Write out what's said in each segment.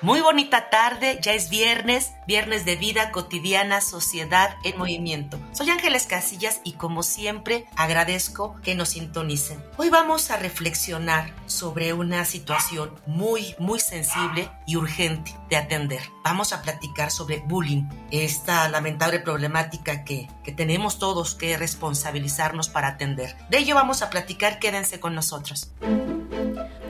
Muy bonita tarde, ya es viernes, viernes de vida cotidiana, sociedad en movimiento. Soy Ángeles Casillas y como siempre agradezco que nos sintonicen. Hoy vamos a reflexionar sobre una situación muy, muy sensible y urgente de atender. Vamos a platicar sobre bullying, esta lamentable problemática que, que tenemos todos que responsabilizarnos para atender. De ello vamos a platicar, quédense con nosotros.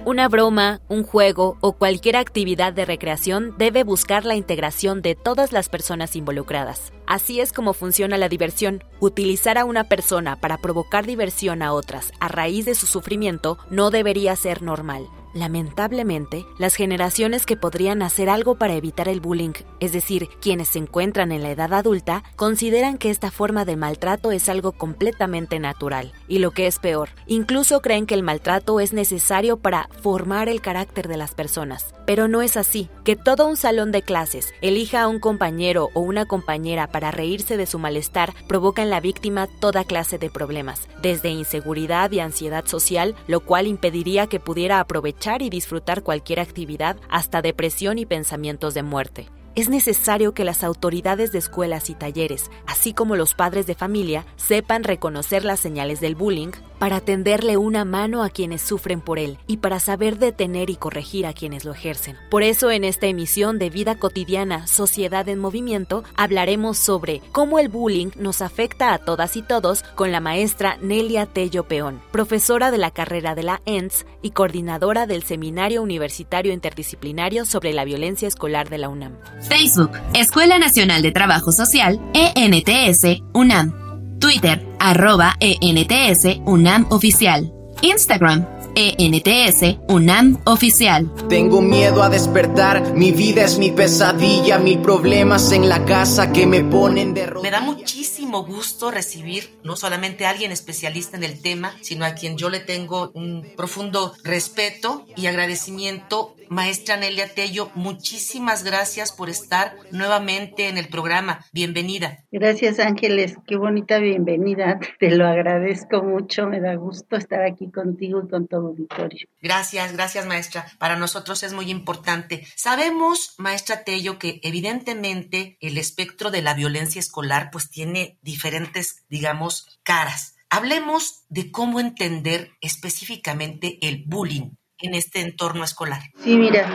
Una broma, un juego o cualquier actividad de recreación debe buscar la integración de todas las personas involucradas. Así es como funciona la diversión. Utilizar a una persona para provocar diversión a otras a raíz de su sufrimiento no debería ser normal. Lamentablemente, las generaciones que podrían hacer algo para evitar el bullying, es decir, quienes se encuentran en la edad adulta, consideran que esta forma de maltrato es algo completamente natural. Y lo que es peor, incluso creen que el maltrato es necesario para formar el carácter de las personas. Pero no es así. Que todo un salón de clases elija a un compañero o una compañera para reírse de su malestar provoca en la víctima toda clase de problemas, desde inseguridad y ansiedad social, lo cual impediría que pudiera aprovechar y disfrutar cualquier actividad, hasta depresión y pensamientos de muerte es necesario que las autoridades de escuelas y talleres, así como los padres de familia, sepan reconocer las señales del bullying para tenderle una mano a quienes sufren por él y para saber detener y corregir a quienes lo ejercen. Por eso en esta emisión de Vida Cotidiana, Sociedad en Movimiento, hablaremos sobre cómo el bullying nos afecta a todas y todos con la maestra Nelia Tello Peón, profesora de la carrera de la ENS y coordinadora del Seminario Universitario Interdisciplinario sobre la Violencia Escolar de la UNAM. Facebook, Escuela Nacional de Trabajo Social, ENTS, UNAM. Twitter, arroba ENTS, UNAM Oficial. Instagram, ENTS, UNAM Oficial. Tengo miedo a despertar, mi vida es mi pesadilla, mil problemas en la casa que me ponen de Me da muchísimo gusto recibir no solamente a alguien especialista en el tema, sino a quien yo le tengo un profundo respeto y agradecimiento Maestra Nelia Tello, muchísimas gracias por estar nuevamente en el programa. Bienvenida. Gracias Ángeles, qué bonita bienvenida. Te lo agradezco mucho, me da gusto estar aquí contigo y con todo auditorio. Gracias, gracias maestra. Para nosotros es muy importante. Sabemos, maestra Tello, que evidentemente el espectro de la violencia escolar pues tiene diferentes, digamos, caras. Hablemos de cómo entender específicamente el bullying en este entorno escolar? Sí, mira,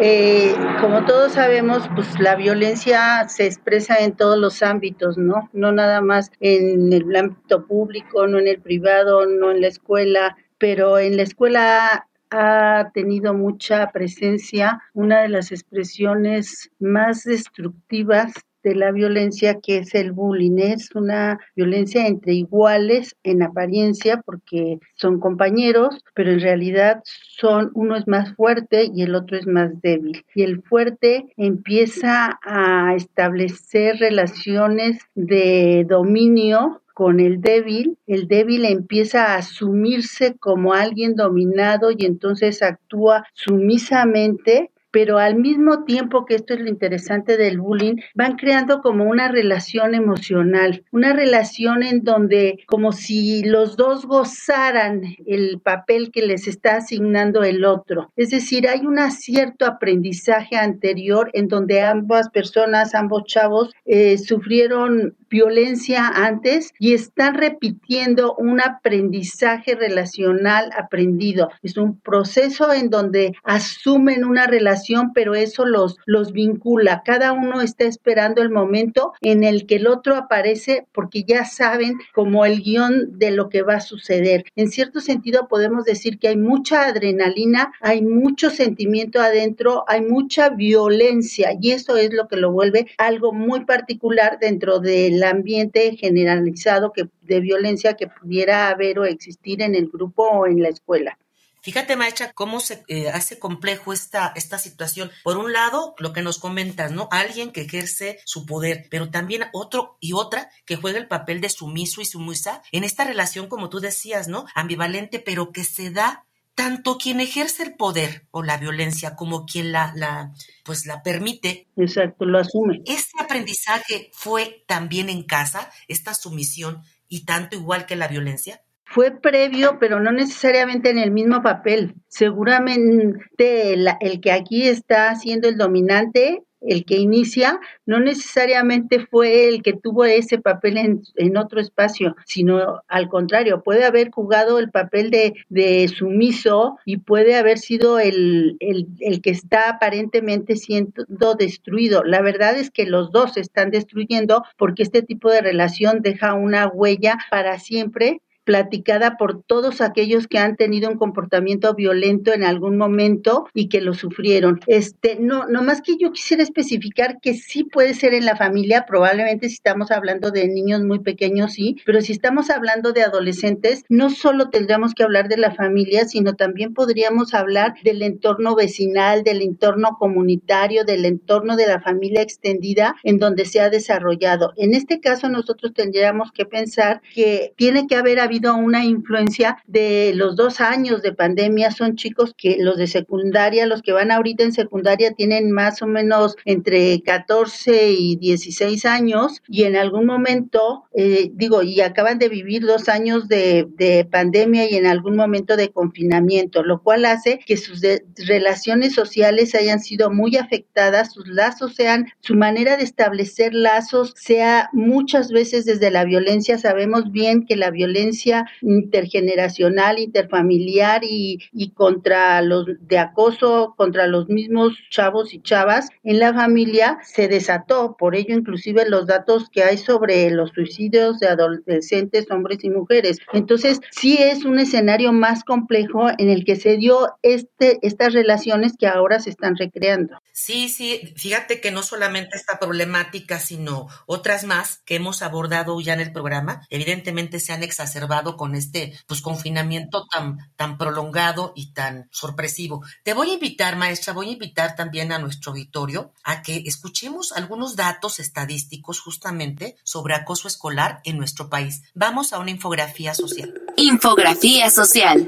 eh, como todos sabemos, pues la violencia se expresa en todos los ámbitos, ¿no? No nada más en el ámbito público, no en el privado, no en la escuela, pero en la escuela ha tenido mucha presencia una de las expresiones más destructivas de la violencia que es el bullying. Es una violencia entre iguales en apariencia porque son compañeros, pero en realidad son uno es más fuerte y el otro es más débil. Y el fuerte empieza a establecer relaciones de dominio con el débil, el débil empieza a asumirse como alguien dominado y entonces actúa sumisamente pero al mismo tiempo que esto es lo interesante del bullying, van creando como una relación emocional, una relación en donde como si los dos gozaran el papel que les está asignando el otro. Es decir, hay un cierto aprendizaje anterior en donde ambas personas, ambos chavos, eh, sufrieron violencia antes y están repitiendo un aprendizaje relacional aprendido. Es un proceso en donde asumen una relación, pero eso los, los vincula. Cada uno está esperando el momento en el que el otro aparece porque ya saben como el guion de lo que va a suceder. En cierto sentido podemos decir que hay mucha adrenalina, hay mucho sentimiento adentro, hay mucha violencia y eso es lo que lo vuelve algo muy particular dentro del el ambiente generalizado que, de violencia que pudiera haber o existir en el grupo o en la escuela. Fíjate, maestra, cómo se eh, hace complejo esta, esta situación. Por un lado, lo que nos comentas, ¿no? Alguien que ejerce su poder, pero también otro y otra que juega el papel de sumiso y sumisa en esta relación, como tú decías, ¿no? Ambivalente, pero que se da tanto quien ejerce el poder o la violencia como quien la, la, pues la permite. Exacto, lo asume. Ese aprendizaje fue también en casa, esta sumisión y tanto igual que la violencia fue previo, pero no necesariamente en el mismo papel. Seguramente el, el, que aquí está siendo el dominante, el que inicia, no necesariamente fue el que tuvo ese papel en, en otro espacio, sino al contrario, puede haber jugado el papel de, de sumiso y puede haber sido el, el, el que está aparentemente siendo destruido. La verdad es que los dos se están destruyendo porque este tipo de relación deja una huella para siempre platicada por todos aquellos que han tenido un comportamiento violento en algún momento y que lo sufrieron. Este, no, no más que yo quisiera especificar que sí puede ser en la familia, probablemente si estamos hablando de niños muy pequeños, sí, pero si estamos hablando de adolescentes, no solo tendríamos que hablar de la familia, sino también podríamos hablar del entorno vecinal, del entorno comunitario, del entorno de la familia extendida en donde se ha desarrollado. En este caso, nosotros tendríamos que pensar que tiene que haber habido una influencia de los dos años de pandemia. Son chicos que los de secundaria, los que van ahorita en secundaria, tienen más o menos entre 14 y 16 años y en algún momento, eh, digo, y acaban de vivir dos años de, de, pandemia y en algún momento de confinamiento, lo cual hace que sus relaciones sociales hayan sido muy afectadas, sus lazos sean, su manera de establecer lazos sea muchas veces desde la violencia. Sabemos bien que la violencia intergeneracional, interfamiliar y, y contra los de acoso contra los mismos chavos y chavas en la familia se desató. Por ello, inclusive los datos que hay sobre los suicidios de adolescentes, hombres y mujeres. Entonces, sí es un escenario más complejo en el que se dio este, estas relaciones que ahora se están recreando. Sí, sí, fíjate que no solamente esta problemática, sino otras más que hemos abordado ya en el programa, evidentemente se han exacerbado con este pues confinamiento tan, tan prolongado y tan sorpresivo. Te voy a invitar, maestra, voy a invitar también a nuestro auditorio a que escuchemos algunos datos estadísticos justamente sobre acoso escolar en nuestro país. Vamos a una infografía social. Infografía social.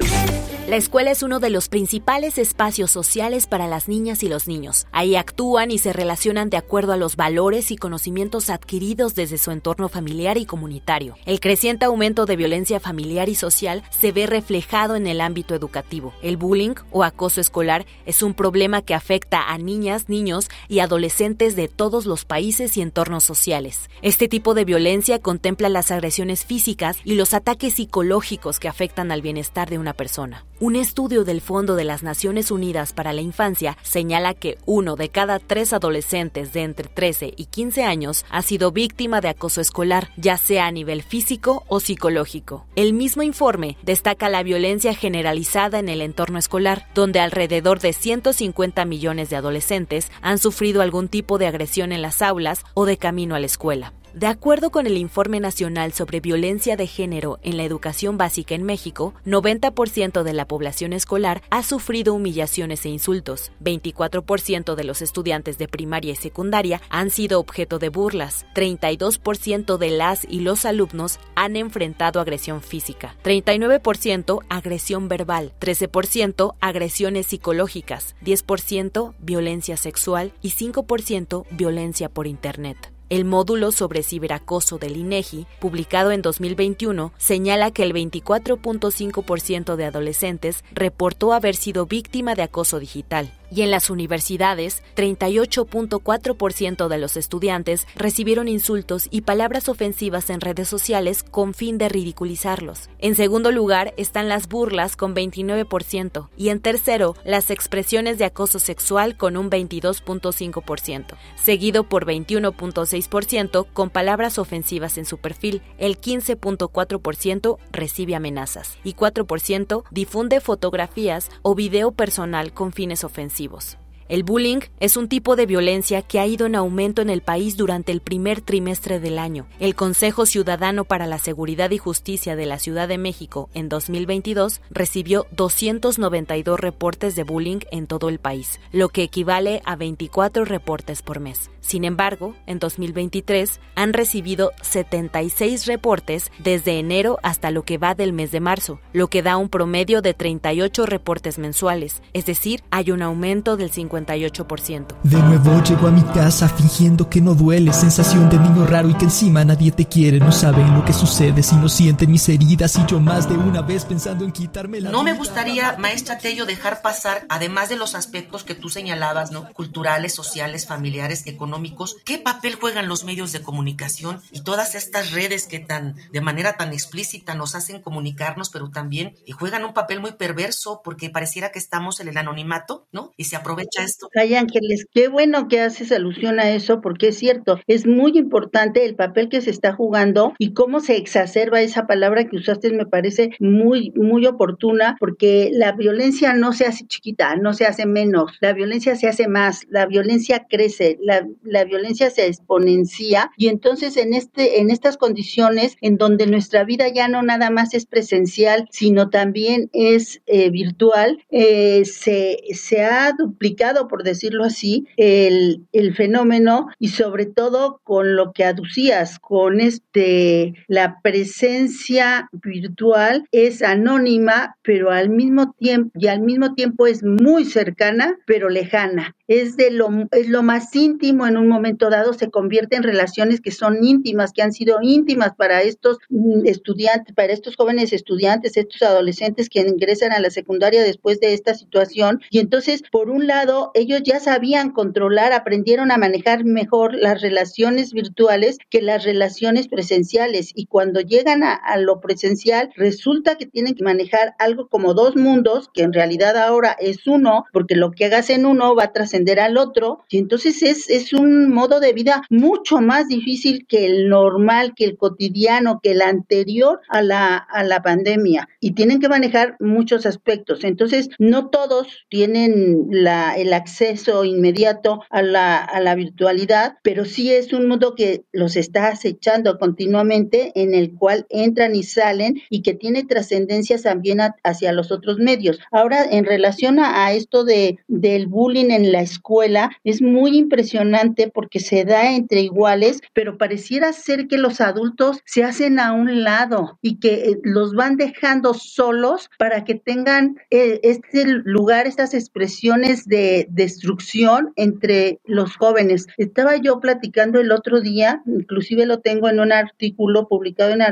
La escuela es uno de los principales espacios sociales para las niñas y los niños. Ahí actúan y se relacionan de acuerdo a los valores y conocimientos adquiridos desde su entorno familiar y comunitario. El creciente aumento de violencia familiar y social se ve reflejado en el ámbito educativo. El bullying o acoso escolar es un problema que afecta a niñas, niños y adolescentes de todos los países y entornos sociales. Este tipo de violencia contempla las agresiones físicas y los ataques psicológicos que afectan al bienestar de una persona. Un estudio del Fondo de las Naciones Unidas para la Infancia señala que uno de cada tres adolescentes de entre 13 y 15 años ha sido víctima de acoso escolar, ya sea a nivel físico o psicológico. El mismo informe destaca la violencia generalizada en el entorno escolar, donde alrededor de 150 millones de adolescentes han sufrido algún tipo de agresión en las aulas o de camino a la escuela. De acuerdo con el Informe Nacional sobre Violencia de Género en la Educación Básica en México, 90% de la población escolar ha sufrido humillaciones e insultos. 24% de los estudiantes de primaria y secundaria han sido objeto de burlas. 32% de las y los alumnos han enfrentado agresión física. 39% agresión verbal. 13% agresiones psicológicas. 10% violencia sexual y 5% violencia por Internet. El módulo sobre ciberacoso del INEGI, publicado en 2021, señala que el 24.5% de adolescentes reportó haber sido víctima de acoso digital, y en las universidades, 38.4% de los estudiantes recibieron insultos y palabras ofensivas en redes sociales con fin de ridiculizarlos. En segundo lugar están las burlas con 29% y en tercero las expresiones de acoso sexual con un 22.5%, seguido por 21.6% con palabras ofensivas en su perfil, el 15.4% recibe amenazas y 4% difunde fotografías o video personal con fines ofensivos depresivos. El bullying es un tipo de violencia que ha ido en aumento en el país durante el primer trimestre del año. El Consejo Ciudadano para la Seguridad y Justicia de la Ciudad de México en 2022 recibió 292 reportes de bullying en todo el país, lo que equivale a 24 reportes por mes. Sin embargo, en 2023 han recibido 76 reportes desde enero hasta lo que va del mes de marzo, lo que da un promedio de 38 reportes mensuales, es decir, hay un aumento del 58%. De nuevo llego a mi casa fingiendo que no duele, sensación de niño raro y que encima nadie te quiere, no saben lo que sucede si no sienten mis heridas y yo más de una vez pensando en quitarme la No me gustaría, maestra Tello, dejar pasar, además de los aspectos que tú señalabas, ¿no? Culturales, sociales, familiares, económicos, qué papel juegan los medios de comunicación y todas estas redes que tan de manera tan explícita nos hacen comunicarnos, pero también y juegan un papel muy perverso porque pareciera que estamos en el anonimato, ¿no? Y se aprovecha esto. Ay, Ángeles, qué bueno que haces alusión a eso porque es cierto, es muy importante el papel que se está jugando y cómo se exacerba esa palabra que usaste me parece muy muy oportuna porque la violencia no se hace chiquita, no se hace menos, la violencia se hace más, la violencia crece, la la violencia se exponencia. Y entonces en este en estas condiciones en donde nuestra vida ya no nada más es presencial sino también es eh, virtual eh, se, se ha duplicado por decirlo así el, el fenómeno y sobre todo con lo que aducías con este la presencia virtual es anónima pero al mismo tiempo y al mismo tiempo es muy cercana pero lejana es de lo es lo más íntimo en un momento dado se convierte en relaciones que son íntimas, que han sido íntimas para estos mm, estudiantes, para estos jóvenes estudiantes, estos adolescentes que ingresan a la secundaria después de esta situación. Y entonces, por un lado, ellos ya sabían controlar, aprendieron a manejar mejor las relaciones virtuales que las relaciones presenciales. Y cuando llegan a, lo presencial, resulta que tienen que manejar algo como dos mundos, que en realidad ahora es uno, porque lo que hagas en uno va a trascender al otro. Y entonces es, es un modo de vida mucho más difícil que el normal, que el cotidiano, que el anterior a la, a la pandemia. Y tienen que manejar muchos aspectos. Entonces, no todos tienen la, el acceso inmediato a la, a la virtualidad, pero sí es un mundo que los está acechando continuamente, en el cual entran y salen y que tiene trascendencias también hacia los otros medios. Ahora, en relación a, esto de, del bullying en la escuela, es muy impresionante porque se da entre iguales, pero pareciera ser que los adultos se hacen a un lado y que eh, los van dejando solos para que tengan eh, este lugar, estas expresiones de destrucción entre los jóvenes. Estaba yo platicando el otro día, inclusive lo tengo en un artículo publicado en,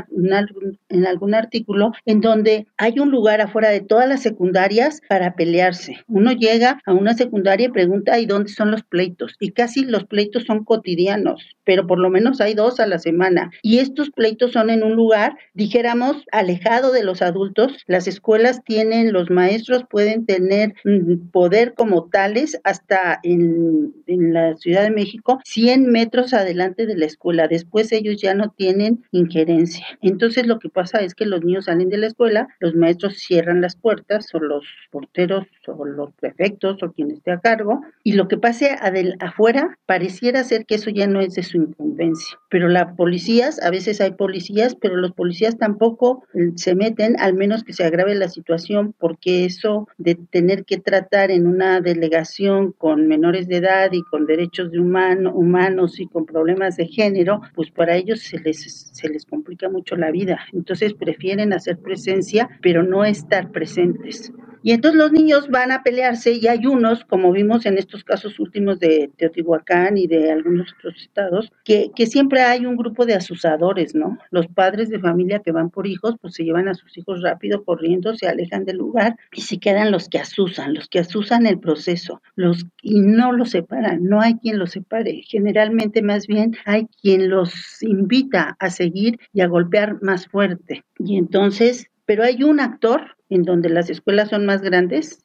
en algún artículo, en donde hay un lugar afuera de todas las secundarias para pelearse. Uno llega a una secundaria y pregunta, ¿y dónde son los pleitos? Y casi los pleitos son cotidianos, pero por lo menos hay dos a la semana. Y estos pleitos son en un lugar, dijéramos, alejado de los adultos. Las escuelas tienen, los maestros pueden tener mm, poder como hasta en, en la Ciudad de México, 100 metros adelante de la escuela. Después ellos ya no tienen injerencia. Entonces lo que pasa es que los niños salen de la escuela, los maestros cierran las puertas o los porteros o los prefectos o quien esté a cargo y lo que pase afuera pareciera ser que eso ya no es de su incumbencia. Pero las policías, a veces hay policías, pero los policías tampoco eh, se meten, al menos que se agrave la situación, porque eso de tener que tratar en una delegación con menores de edad y con derechos de humano, humanos y con problemas de género, pues para ellos se les, se les complica mucho la vida. Entonces prefieren hacer presencia, pero no estar presentes. Y entonces los niños van a pelearse y hay unos, como vimos en estos casos últimos de Teotihuacán y de algunos otros estados, que, siempre hay un grupo de asusadores, ¿no? Los padres de familia que van por hijos, pues se llevan a sus hijos rápido, corriendo, se alejan del lugar y se quedan los que asusan, los que asusan el proceso, los y no los separan, no hay quien los separe. Generalmente más bien hay quien los invita a seguir y a golpear más fuerte. Y entonces pero hay un actor en donde las escuelas son más grandes,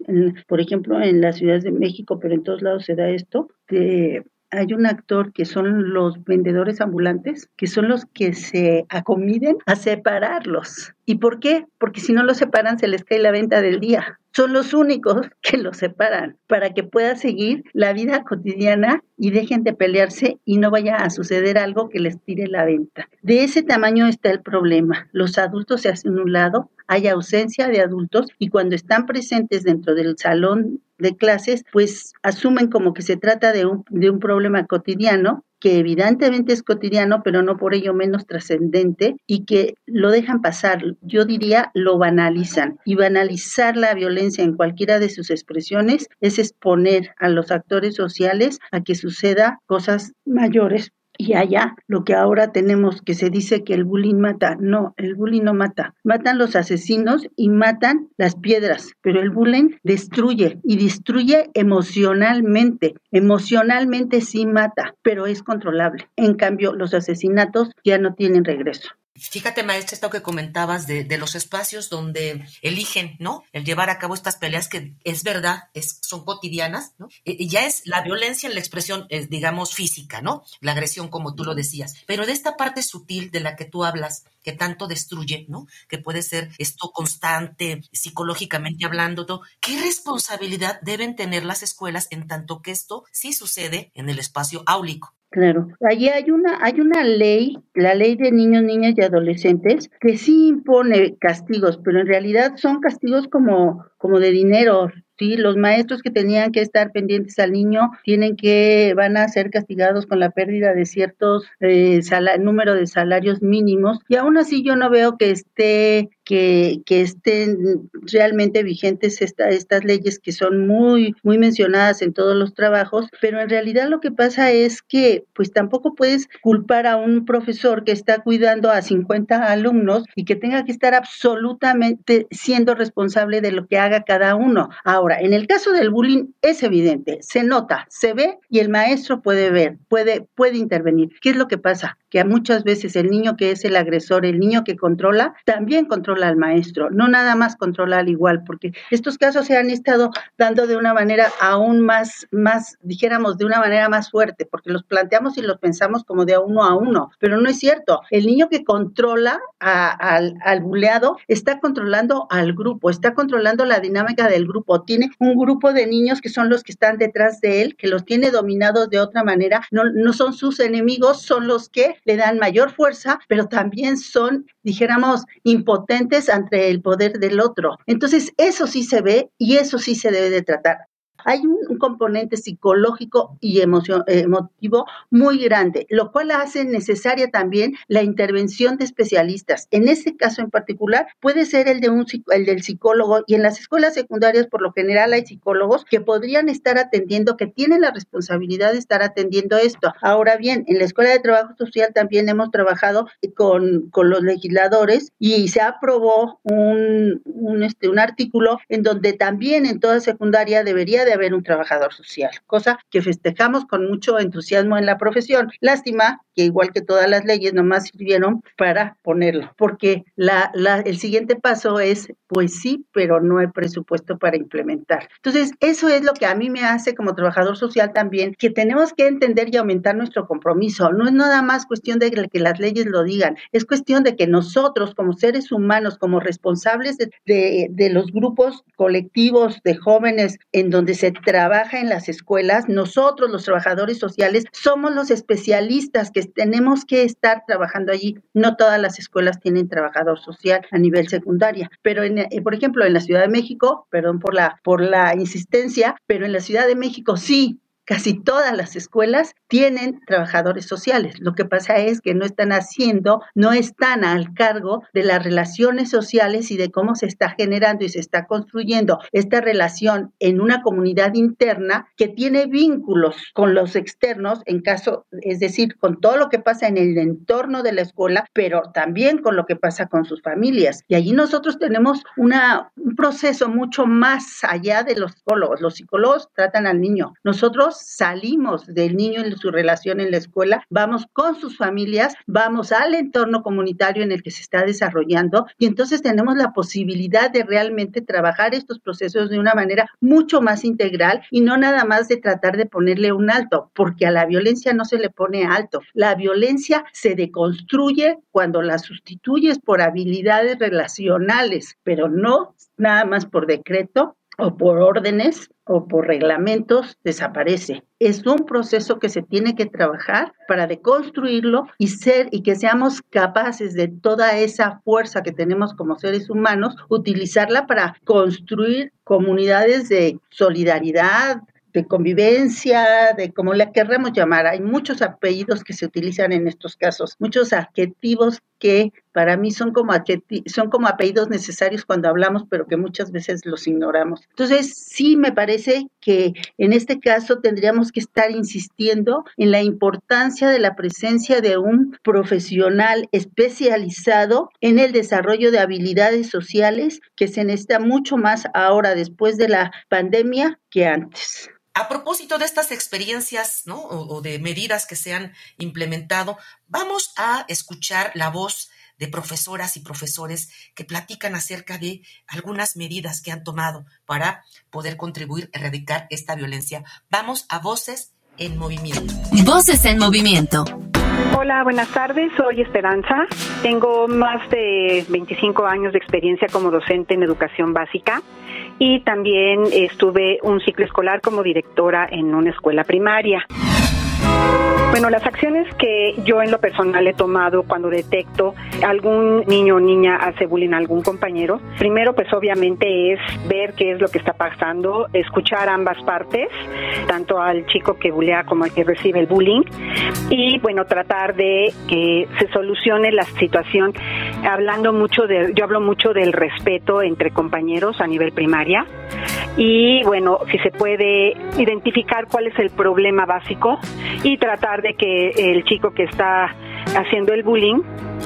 por ejemplo en las ciudades de México, pero en todos lados se da esto, que hay un actor que son los vendedores ambulantes, que son los que se acomiden a separarlos. ¿Y por qué? Porque si no los separan se les cae la venta del día. Son los únicos que los separan para que pueda seguir la vida cotidiana y dejen de pelearse y no vaya a suceder algo que les tire la venta. De ese tamaño está el problema. Los adultos se hacen un lado, hay ausencia de adultos y cuando están presentes dentro del salón de clases, pues asumen como que se trata de un, de un problema cotidiano que evidentemente es cotidiano, pero no por ello menos trascendente, y que lo dejan pasar, yo diría, lo banalizan. Y banalizar la violencia en cualquiera de sus expresiones es exponer a los actores sociales a que suceda cosas mayores y allá lo que ahora tenemos que se dice que el bullying mata, no, el bullying no mata, matan los asesinos y matan las piedras, pero el bullying destruye y destruye emocionalmente, emocionalmente sí mata, pero es controlable. En cambio, los asesinatos ya no tienen regreso. Fíjate, maestra, esto que comentabas de, los espacios donde eligen, ¿no? El llevar a cabo estas peleas que es verdad, es, son cotidianas, ¿no? Y ya es la violencia en la expresión, digamos, física, ¿no? La agresión, como tú lo decías. Pero de esta parte sutil de la que tú hablas, que tanto destruye, ¿no? Que puede ser esto constante, psicológicamente hablando, todo. ¿qué responsabilidad deben tener las escuelas en tanto que esto sí sucede en el espacio áulico? Claro, allí hay una, hay una ley, la ley de niños, niñas y adolescentes, que sí impone castigos, pero en realidad son castigos como, como de dinero, Sí, los maestros que tenían que estar pendientes al niño tienen que, van a ser castigados con la pérdida de ciertos eh, número de salarios mínimos y aún así yo no veo que esté que, estén realmente vigentes esta, estas leyes que son muy, muy mencionadas en todos los trabajos, pero en realidad lo que pasa es que pues tampoco puedes culpar a un profesor que está cuidando a 50 alumnos y que tenga que estar absolutamente siendo responsable de lo que haga cada uno. Ahora, en el caso del bullying es evidente, se nota, se ve y el maestro puede ver, puede, puede intervenir. ¿Qué es lo que pasa? Que muchas veces el niño que es el agresor, el niño que controla, también controla al maestro, no nada más controla al igual, porque estos casos se han estado dando de una manera aún más, más, dijéramos, de una manera más fuerte, porque los planteamos y los pensamos como de uno a uno, pero no es cierto. El niño que controla al, al buleado está controlando al grupo, está controlando la dinámica del grupo, tiene un grupo de niños que son los que están detrás de él, que los tiene dominados de otra manera, no, no son sus enemigos, son los que le dan mayor fuerza, pero también son, dijéramos, impotentes ante el poder del otro. Entonces, eso sí se ve y eso sí se debe de tratar hay un, componente psicológico y emotivo muy grande, lo cual hace necesaria también la intervención de especialistas. En este caso en particular, puede ser el, de un, el del psicólogo y en las escuelas secundarias por lo general hay psicólogos que podrían estar atendiendo, que tienen la responsabilidad de estar atendiendo esto. Ahora bien, en la Escuela de Trabajo Social también hemos trabajado con, con los legisladores y se aprobó un, un, este, un artículo en donde también en toda secundaria debería de haber un trabajador social, cosa que festejamos con mucho entusiasmo en la profesión. Lástima que igual que todas las leyes nomás sirvieron para ponerlo, porque la, la, el siguiente paso es, pues sí, pero no hay presupuesto para implementar. Entonces, eso es lo que a mí me hace como trabajador social también, que tenemos que entender y aumentar nuestro compromiso. No es nada más cuestión de que las leyes lo digan, es cuestión de que nosotros como seres humanos, como responsables de, de, de los grupos colectivos de jóvenes en donde se trabaja en las escuelas, nosotros los trabajadores sociales somos los especialistas que tenemos que estar trabajando allí. No todas las escuelas tienen trabajador social a nivel secundaria, pero en, eh, por ejemplo en la Ciudad de México, perdón por la por la insistencia, pero en la Ciudad de México sí Casi todas las escuelas tienen trabajadores sociales. Lo que pasa es que no están haciendo, no están al cargo de las relaciones sociales y de cómo se está generando y se está construyendo esta relación en una comunidad interna que tiene vínculos con los externos, en caso, es decir, con todo lo que pasa en el entorno de la escuela, pero también con lo que pasa con sus familias. Y allí nosotros tenemos una, un proceso mucho más allá de los psicólogos. Los psicólogos tratan al niño. Nosotros salimos del niño en su relación en la escuela, vamos con sus familias, vamos al entorno comunitario en el que se está desarrollando y entonces tenemos la posibilidad de realmente trabajar estos procesos de una manera mucho más integral y no nada más de tratar de ponerle un alto, porque a la violencia no se le pone alto. La violencia se deconstruye cuando la sustituyes por habilidades relacionales, pero no nada más por decreto o por órdenes o por reglamentos desaparece. Es un proceso que se tiene que trabajar para deconstruirlo y ser y que seamos capaces de toda esa fuerza que tenemos como seres humanos utilizarla para construir comunidades de solidaridad, de convivencia, de como la querramos llamar. Hay muchos apellidos que se utilizan en estos casos, muchos adjetivos que para mí son como, son como apellidos necesarios cuando hablamos, pero que muchas veces los ignoramos. Entonces, sí me parece que en este caso tendríamos que estar insistiendo en la importancia de la presencia de un profesional especializado en el desarrollo de habilidades sociales que se necesita mucho más ahora después de la pandemia que antes. A propósito de estas experiencias ¿no? o, de medidas que se han implementado, vamos a escuchar la voz de profesoras y profesores que platican acerca de algunas medidas que han tomado para poder contribuir a erradicar esta violencia. Vamos a Voces en Movimiento. Voces en Movimiento. Hola, buenas tardes. Soy Esperanza. Tengo más de 25 años de experiencia como docente en educación básica y también estuve un ciclo escolar como directora en una escuela primaria. Bueno, las acciones que yo en lo personal he tomado cuando detecto algún niño o niña hace bullying a algún compañero, primero pues obviamente es ver qué es lo que está pasando, escuchar ambas partes, tanto al chico que bulea como al que recibe el bullying y bueno, tratar de que se solucione la situación hablando mucho de yo hablo mucho del respeto entre compañeros a nivel primaria y bueno, si se puede identificar cuál es el problema básico y tratar de que el chico que está haciendo el bullying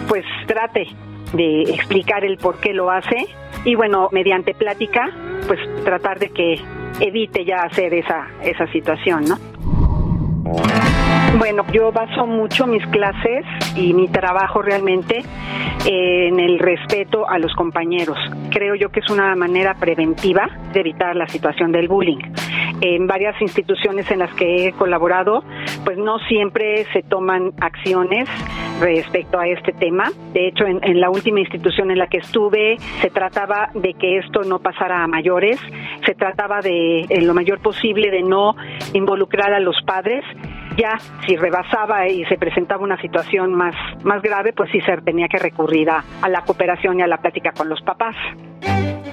pues trate de explicar el por qué lo hace y bueno, mediante plática pues tratar de que evite ya hacer esa esa situación, ¿no? Bueno, yo baso mucho mis clases y mi trabajo realmente en el respeto a los compañeros. Creo yo que es una manera preventiva de evitar la situación del bullying. En varias instituciones en las que he colaborado, pues no siempre se toman acciones respecto a este tema. De hecho, en, la última institución en la que estuve, se trataba de que esto no pasara a mayores, se trataba de, en lo mayor posible, de no involucrar a los padres ya si rebasaba y se presentaba una situación más, más grave, pues sí se tenía que recurrir a, la cooperación y a la plática con los papás.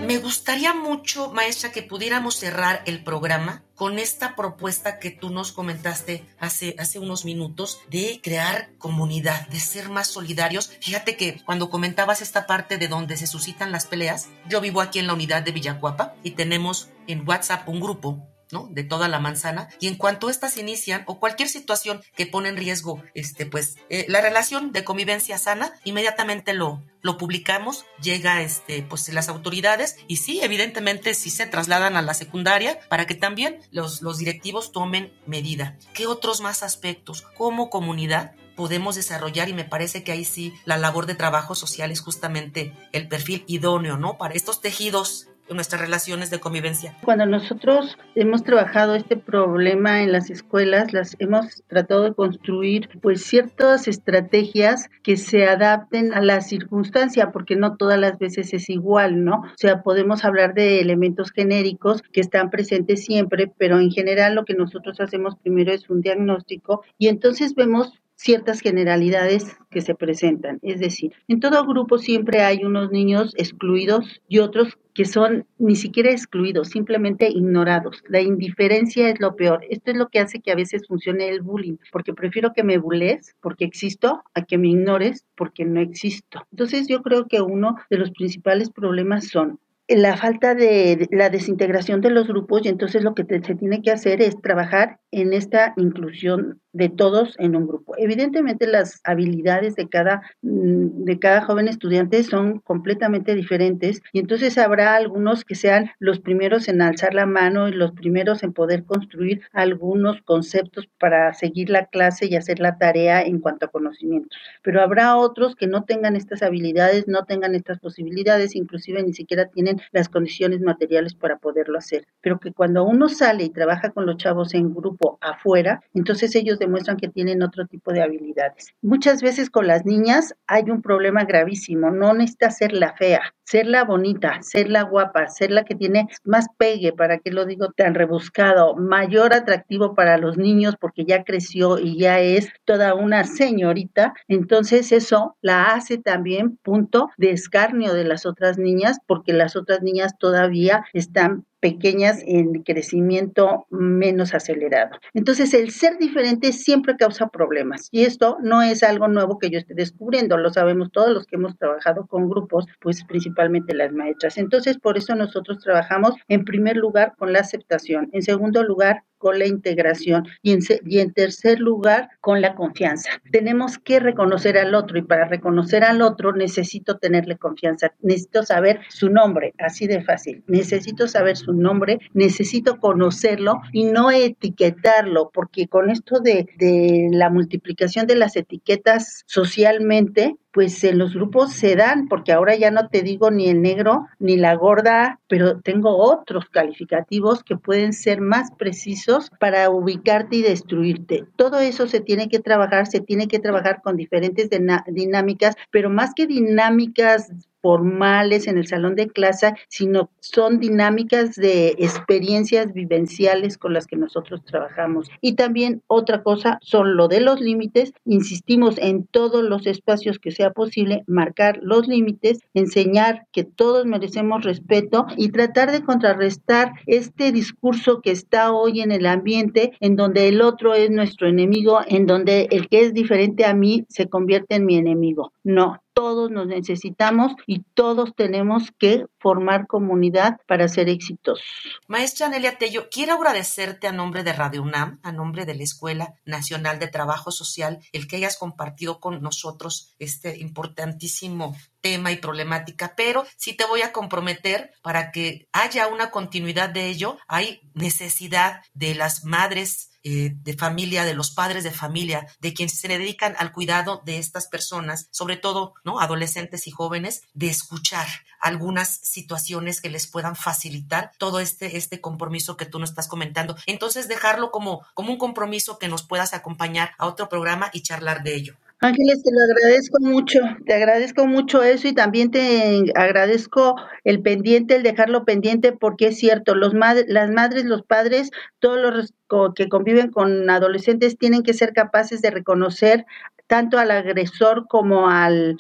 Me gustaría mucho, maestra, que pudiéramos cerrar el programa con esta propuesta que tú nos comentaste hace, hace unos minutos de crear comunidad, de ser más solidarios. Fíjate que cuando comentabas esta parte de donde se suscitan las peleas, yo vivo aquí en la unidad de Villacuapa y tenemos en WhatsApp un grupo de toda la manzana. Y en cuanto estas inician o cualquier situación que pone en riesgo, este, pues, eh, la relación de convivencia sana, inmediatamente lo, lo publicamos, llega este, pues las autoridades y sí, evidentemente sí se trasladan a la secundaria para que también los, los directivos tomen medida. ¿Qué otros más aspectos como comunidad podemos desarrollar y me parece que ahí sí la labor de trabajo social es justamente el perfil idóneo, ¿no? Para estos tejidos nuestras relaciones de convivencia. Cuando nosotros hemos trabajado este problema en las escuelas, las hemos tratado de construir pues ciertas estrategias que se adapten a la circunstancia, porque no todas las veces es igual, ¿no? O sea, podemos hablar de elementos genéricos que están presentes siempre, pero en general lo que nosotros hacemos primero es un diagnóstico y entonces vemos ciertas generalidades que se presentan. Es decir, en todo grupo siempre hay unos niños excluidos y otros que son ni siquiera excluidos, simplemente ignorados. La indiferencia es lo peor. Esto es lo que hace que a veces funcione el bullying, porque prefiero que me bulles porque existo a que me ignores porque no existo. Entonces yo creo que uno de los principales problemas son la falta de la desintegración de los grupos y entonces lo que se tiene que hacer es trabajar en esta inclusión de todos en un grupo. Evidentemente las habilidades de cada, mm, de cada joven estudiante son completamente diferentes y entonces habrá algunos que sean los primeros en alzar la mano y los primeros en poder construir algunos conceptos para seguir la clase y hacer la tarea en cuanto a conocimientos. Pero habrá otros que no tengan estas habilidades, no tengan estas posibilidades, inclusive ni siquiera tienen las condiciones materiales para poderlo hacer. Pero que cuando uno sale y trabaja con los chavos en grupo afuera, entonces ellos demuestran que tienen otro tipo de habilidades. Muchas veces con las niñas hay un problema gravísimo, no necesita ser la fea, ser la bonita, ser la guapa, ser la que tiene más pegue, para que lo digo tan rebuscado, mayor atractivo para los niños porque ya creció y ya es toda una señorita, entonces eso la hace también punto de escarnio de las otras niñas porque las otras niñas todavía están pequeñas en crecimiento menos acelerado. Entonces, el ser diferente siempre causa problemas y esto no es algo nuevo que yo esté descubriendo, lo sabemos todos los que hemos trabajado con grupos, pues principalmente las maestras. Entonces, por eso nosotros trabajamos en primer lugar con la aceptación, en segundo lugar con la integración y en, y en tercer lugar con la confianza. Tenemos que reconocer al otro y para reconocer al otro necesito tenerle confianza, necesito saber su nombre, así de fácil, necesito saber su nombre, necesito conocerlo y no etiquetarlo, porque con esto de, de la multiplicación de las etiquetas socialmente, pues en los grupos se dan, porque ahora ya no te digo ni el negro ni la gorda, pero tengo otros calificativos que pueden ser más precisos para ubicarte y destruirte. Todo eso se tiene que trabajar, se tiene que trabajar con diferentes dinámicas, pero más que dinámicas formales en el salón de clase, sino son dinámicas de experiencias vivenciales con las que nosotros trabajamos. Y también otra cosa son lo de los límites. Insistimos en todos los espacios que sea posible, marcar los límites, enseñar que todos merecemos respeto y tratar de contrarrestar este discurso que está hoy en el ambiente, en donde el otro es nuestro enemigo, en donde el que es diferente a mí se convierte en mi enemigo. No, todos nos necesitamos y todos tenemos que formar comunidad para ser exitosos. Maestra Nelia Tello, quiero agradecerte a nombre de Radio UNAM, a nombre de la Escuela Nacional de Trabajo Social, el que hayas compartido con nosotros este importantísimo tema y problemática, pero sí te voy a comprometer para que haya una continuidad de ello. Hay necesidad de las madres eh, de familia, de los padres de familia, de quienes se dedican al cuidado de estas personas, sobre todo, ¿no? Adolescentes y jóvenes, de escuchar algunas situaciones que les puedan facilitar todo este, este compromiso que tú nos estás comentando. Entonces, dejarlo como, como un compromiso que nos puedas acompañar a otro programa y charlar de ello. Ángeles, te lo agradezco mucho, te agradezco mucho eso y también te agradezco el pendiente, el dejarlo pendiente, porque es cierto, los las madres, los padres, todos los que conviven con adolescentes tienen que ser capaces de reconocer tanto al agresor como al,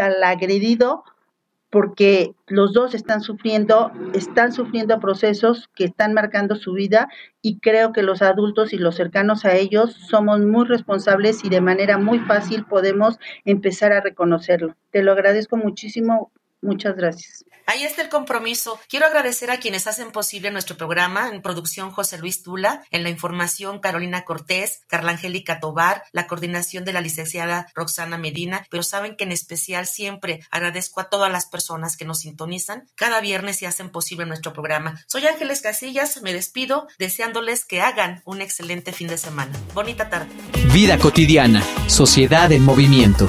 al agredido porque los dos están sufriendo, están sufriendo procesos que están marcando su vida y creo que los adultos y los cercanos a ellos somos muy responsables y de manera muy fácil podemos empezar a reconocerlo. Te lo agradezco muchísimo. Muchas gracias. Ahí está el compromiso. Quiero agradecer a quienes hacen posible nuestro programa. En producción, José Luis Tula. En la información, Carolina Cortés, Carla Angélica Tobar. La coordinación de la licenciada Roxana Medina. Pero saben que en especial siempre agradezco a todas las personas que nos sintonizan cada viernes y hacen posible nuestro programa. Soy Ángeles Casillas. Me despido deseándoles que hagan un excelente fin de semana. Bonita tarde. Vida cotidiana. Sociedad en movimiento